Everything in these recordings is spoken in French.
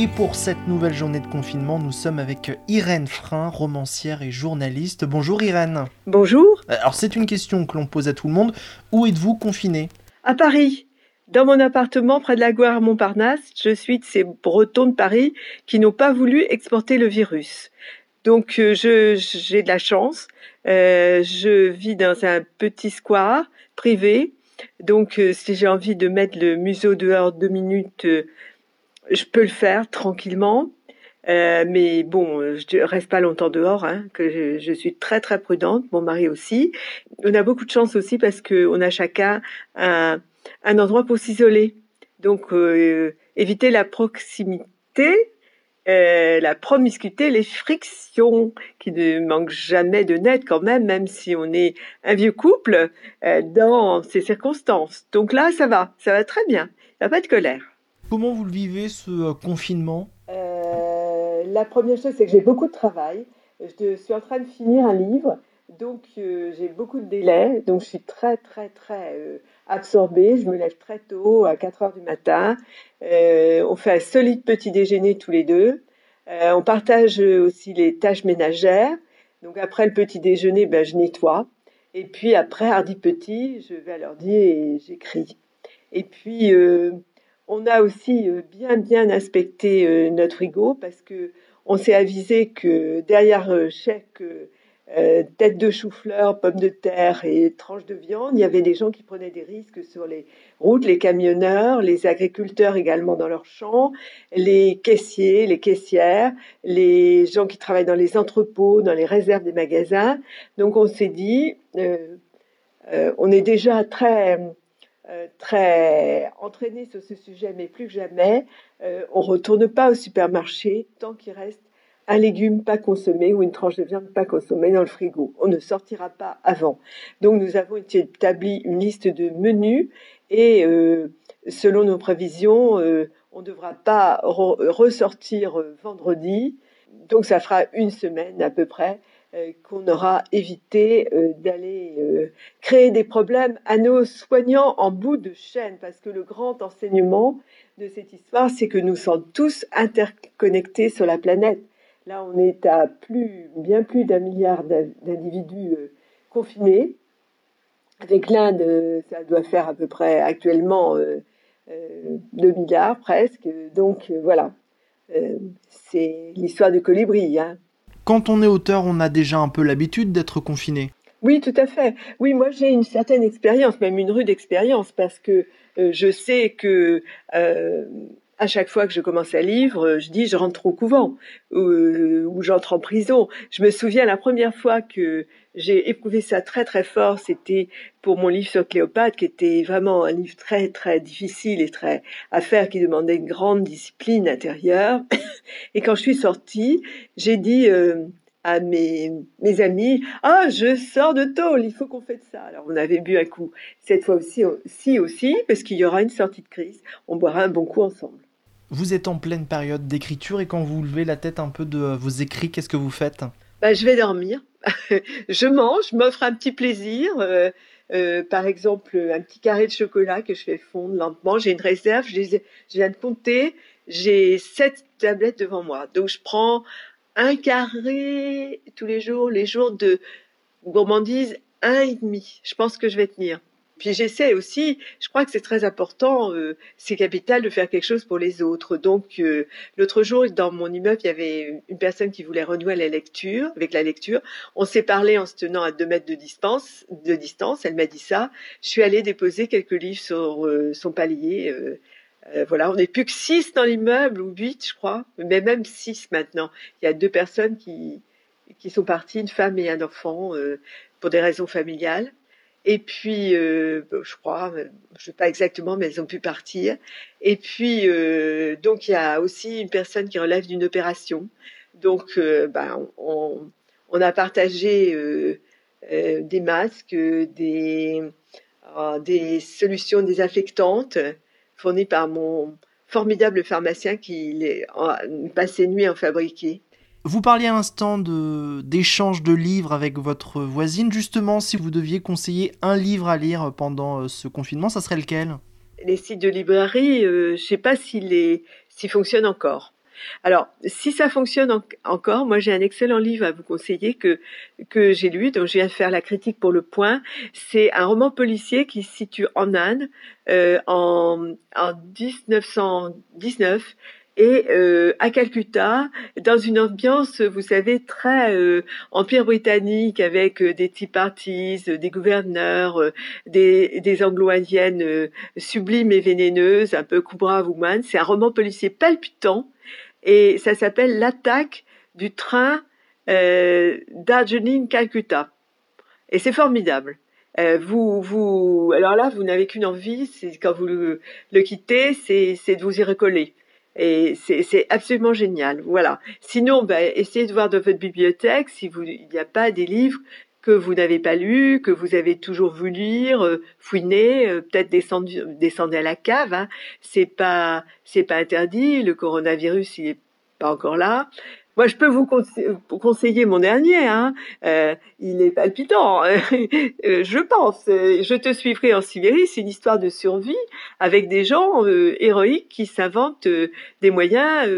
Et pour cette nouvelle journée de confinement, nous sommes avec Irène Frein, romancière et journaliste. Bonjour Irène. Bonjour. Alors c'est une question que l'on pose à tout le monde. Où êtes-vous confiné À Paris. Dans mon appartement près de la gare Montparnasse, je suis de ces Bretons de Paris qui n'ont pas voulu exporter le virus. Donc euh, j'ai de la chance. Euh, je vis dans un petit square privé. Donc euh, si j'ai envie de mettre le museau dehors deux minutes, je peux le faire tranquillement. Euh, mais bon, je reste pas longtemps dehors, hein, que je, suis très très prudente, mon mari aussi. On a beaucoup de chance aussi parce que on a chacun un, un endroit pour s'isoler. Donc euh, éviter la proximité, euh, la promiscuité, les frictions qui ne manquent jamais de net quand même, même si on est un vieux couple euh, dans ces circonstances. Donc là, ça va, ça va très bien. Il n'y a pas de colère. Comment vous le vivez ce euh, confinement? Euh, La première chose, c'est que j'ai beaucoup de travail. Je suis en train de finir un livre, donc euh, j'ai beaucoup de délais, donc je suis très très très absorbée. Je me lève très tôt, à 4 heures du matin. on fait un solide petit déjeuner tous les deux. on partage aussi les tâches ménagères. Donc après le petit déjeuner, ben, je nettoie. Et puis après, hardi petit, je vais à l'ordi et j'écris. Et puis, on a aussi euh, bien bien inspecté euh, notre frigo parce que on s'est avisé que derrière euh, chaque tête de chou-fleur, pommes de terre et tranches de viande, il y avait des gens qui prenaient des risques sur les routes, les camionneurs, les agriculteurs également dans leurs champs, les caissiers, les caissières, les gens qui travaillent dans les entrepôts, dans les réserves des magasins. Donc on s'est dit, on est déjà très euh, très entraîné sur ce sujet, mais plus que jamais, euh, on retourne pas au supermarché tant qu'il reste un légume pas consommé ou une tranche de viande pas consommée dans le frigo. On ne sortira pas avant. Donc nous avons établi une liste de menus et euh, selon nos prévisions, on ne devra pas ressortir vendredi. Donc ça fera une semaine à peu près qu'on aura évité euh, d'aller euh, créer des problèmes à nos soignants en bout de chaîne, parce que le grand enseignement de cette histoire, c'est que nous sommes tous interconnectés sur la planète. Là, on est à plus, bien plus d'un milliard d'individus confinés. Avec l'Inde, ça doit faire à peu près actuellement 2 milliards presque. Donc voilà, c'est l'histoire du colibri. Hein. Quand on est auteur, on a déjà un peu l'habitude d'être confiné. Oui, tout à fait. Oui, moi j'ai une certaine expérience, même une rude expérience, parce que euh, je sais que euh, à chaque fois que je commence un livre, je dis je rentre au couvent euh, ou j'entre en prison. Je me souviens la première fois que j'ai éprouvé ça très très fort, c'était pour mon livre sur Cléopâtre, qui était vraiment un livre très très difficile et très à faire, qui demandait une grande discipline intérieure. Et quand je suis sortie, j'ai dit euh, à mes, mes amis, ah, je sors de tôle, il faut qu'on fasse ça. Alors on avait bu un coup. Cette fois aussi, si aussi, parce qu'il y aura une sortie de crise, on boira un bon coup ensemble. Vous êtes en pleine période d'écriture et quand vous levez la tête un peu de vos écrits, qu'est-ce que vous faites? Bah, Je vais dormir. je mange, je m'offre un petit plaisir. Euh, euh, par exemple, un petit carré de chocolat que je fais fondre lentement. J'ai une réserve, je, je viens de compter. J'ai sept tablettes devant moi. Donc je prends un carré tous les jours, les jours de gourmandise, un et demi. Je pense que je vais tenir. Puis j'essaie aussi, je crois que c'est très important, euh, c'est capital de faire quelque chose pour les autres. Donc euh, l'autre jour, dans mon immeuble, il y avait une personne qui voulait renouer la lecture, avec la lecture. On s'est parlé en se tenant à deux mètres de distance. De distance, elle m'a dit ça. Je suis allée déposer quelques livres sur euh, son palier. voilà, on n'est plus que six dans l'immeuble ou huit, je crois, mais même six maintenant. Il y a deux personnes qui qui sont parties, une femme et un enfant, pour des raisons familiales. Et puis, euh, je crois, je sais pas exactement, mais elles ont pu partir. Et puis, euh, donc il y a aussi une personne qui relève d'une opération. Donc, euh, ben, on, on a partagé des masques, des, des solutions désinfectantes fournies par mon formidable pharmacien qui passe ses nuits en fabriquer. Vous parliez à l'instant d'échange de, livres avec votre voisine. Justement, si vous deviez conseiller un livre à lire pendant euh, ce confinement, ça serait lequel? Les sites de librairie, euh, je ne sais pas s'ils fonctionnent encore. Alors, si ça fonctionne encore, moi j'ai un excellent livre à vous conseiller que que j'ai lu, dont je viens faire la critique pour le Point. C'est un roman policier qui se situe en Inde euh, en, en 1919 et euh, à Calcutta, dans une ambiance, vous savez, très euh, empire britannique, avec euh, des tea parties, des gouverneurs, des, des anglo-indiennes sublimes et vénéneuses, un peu Kubra Woman. C'est un roman policier palpitant, et ça s'appelle L'attaque du train euh, Darjeeling-Calcutta. Et c'est formidable. vous, vous, alors là, vous n'avez qu'une envie, c'est quand vous le, le quittez, c'est de vous y recoller. Et c'est absolument génial. Voilà. Sinon, ben, essayez de voir dans votre bibliothèque si il n'y a pas des livres que vous n'avez pas lus, que vous avez toujours voulu lire, euh, fouiner, euh, peut-être descendre, descendre à la cave. Hein. C'est pas, c'est pas interdit. Le coronavirus, il est pas encore là. Moi, je peux vous conseiller mon dernier. Hein. Euh, il est palpitant, euh, je pense. Je te suivrai en Sibérie. C'est une histoire de survie avec des gens euh, héroïques qui s'inventent des moyens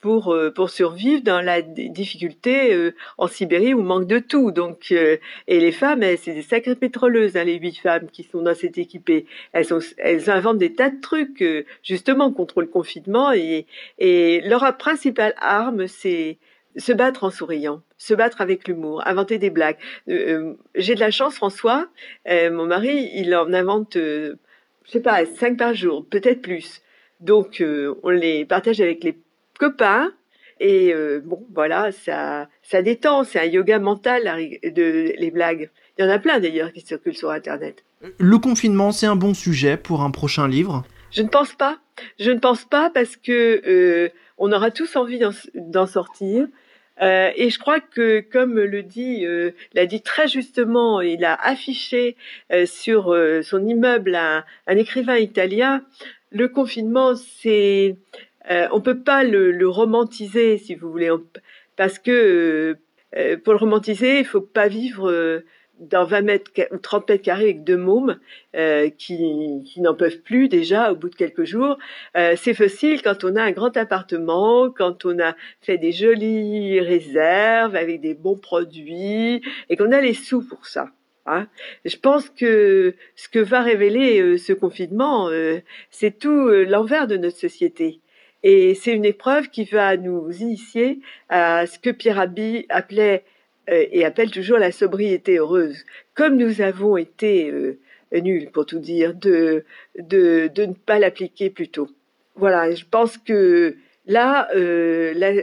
pour pour survivre dans la difficulté en Sibérie où manque de tout. Donc et les femmes, c'est des sacrées pétroleuses, hein, les huit femmes qui sont dans cette équipée. Elles sont, elles inventent des tas de trucs justement contre le confinement et et leur principale arme c'est se battre en souriant, se battre avec l'humour, inventer des blagues. Euh, j'ai de la chance, François, euh, mon mari, il en invente, euh, je sais pas, cinq par jour, peut-être plus. Donc, on les partage avec les copains. Et bon, voilà, ça, ça détend. C'est un yoga mental de les blagues. Il y en a plein d'ailleurs qui circulent sur Internet. Le confinement, c'est un bon sujet pour un prochain livre? Je ne pense pas. Je ne pense pas parce que on aura tous envie d'en sortir. Euh, et je crois que, comme le dit, euh, l'a dit très justement, il a affiché euh, sur euh, son immeuble un, un, écrivain italien, le confinement, c'est, on peut pas le, le, romantiser, si vous voulez, parce que pour le romantiser, il faut pas vivre dans 20 mètres ou 30 mètres carrés avec deux mômes euh, qui, qui n'en peuvent plus déjà au bout de quelques jours. Euh, c'est facile quand on a un grand appartement, quand on a fait des jolies réserves avec des bons produits et qu'on a les sous pour ça. Hein. Je pense que ce que va révéler euh, ce confinement, euh, c'est tout euh, l'envers de notre société. Et c'est une épreuve qui va nous initier à ce que Pierre Rabhi appelait euh, et appelle toujours la sobriété heureuse. Comme nous avons été euh, nuls, pour tout dire, de, de, ne pas l'appliquer plus tôt. Voilà, je pense que là, euh,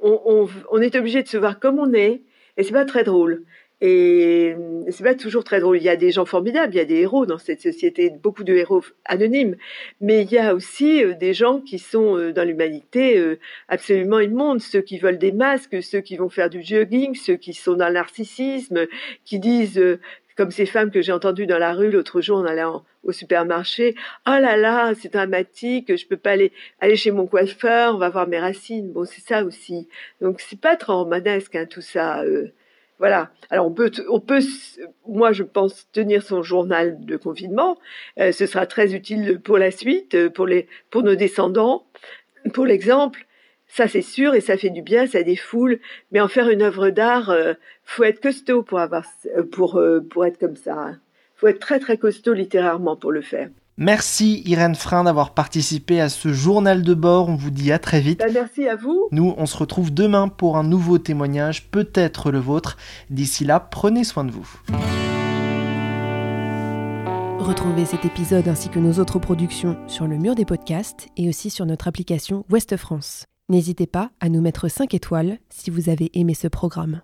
on, on, est obligé de se voir comme on est, et c'est pas très drôle. Et c'est pas toujours très drôle. Il y a des gens formidables, il y a des héros dans cette société, beaucoup de héros anonymes, mais il y a aussi euh, des gens qui sont euh, dans l'humanité euh, absolument immondes, ceux qui veulent des masques, ceux qui vont faire du jogging, ceux qui sont dans le narcissisme, qui disent comme ces femmes que j'ai entendues dans la rue l'autre jour en allant au supermarché, oh là là, c'est dramatique, je peux pas aller aller chez mon coiffeur, on va voir mes racines. Bon, c'est ça aussi. Donc c'est pas trop romanesque hein, tout ça. Voilà. Alors on peut, on peut, moi je pense tenir son journal de confinement. Euh, ce sera très utile pour la suite, euh, pour les, pour nos descendants. Pour l'exemple, ça c'est sûr et ça fait du bien, ça défoule. Mais en faire une œuvre d'art, euh, faut être costaud pour avoir, pour pour être comme ça. Hein. Faut être très très costaud littérairement pour le faire. Merci Irène Frein d'avoir participé à ce journal de bord. On vous dit à très vite. Bah, merci à vous. Nous, on se retrouve demain pour un nouveau témoignage, peut-être le vôtre. D'ici là, prenez soin de vous. Retrouvez cet épisode ainsi que nos autres productions sur le mur des podcasts et aussi sur notre application Ouest France. N'hésitez pas à nous mettre 5 étoiles si vous avez aimé ce programme.